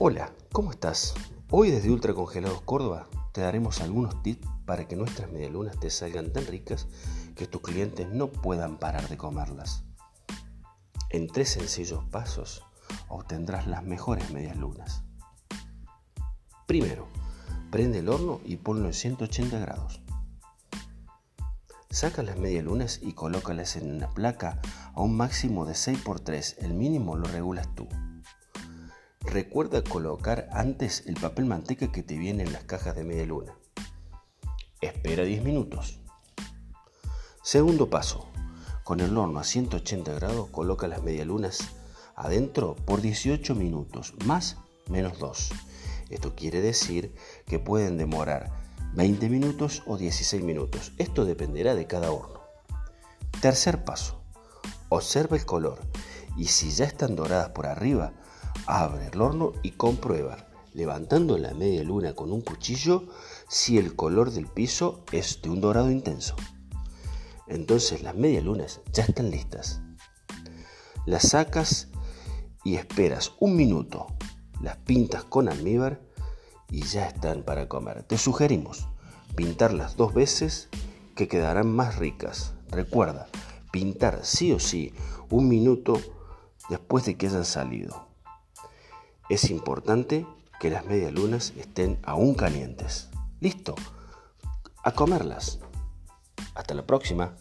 Hola, ¿cómo estás? Hoy desde Ultra Congelados Córdoba te daremos algunos tips para que nuestras medialunas te salgan tan ricas que tus clientes no puedan parar de comerlas. En tres sencillos pasos obtendrás las mejores medialunas. Primero, prende el horno y ponlo en 180 grados. Saca las medialunas y colócalas en una placa a un máximo de 6x3, el mínimo lo regulas tú. Recuerda colocar antes el papel manteca que te viene en las cajas de media luna. Espera 10 minutos. Segundo paso. Con el horno a 180 grados coloca las medialunas adentro por 18 minutos, más menos 2. Esto quiere decir que pueden demorar 20 minutos o 16 minutos. Esto dependerá de cada horno. Tercer paso. Observa el color y si ya están doradas por arriba, Abre el horno y comprueba, levantando la media luna con un cuchillo, si el color del piso es de un dorado intenso. Entonces las media lunas ya están listas. Las sacas y esperas un minuto. Las pintas con almíbar y ya están para comer. Te sugerimos pintarlas dos veces que quedarán más ricas. Recuerda, pintar sí o sí un minuto después de que hayan salido. Es importante que las medialunas estén aún calientes. Listo. A comerlas. Hasta la próxima.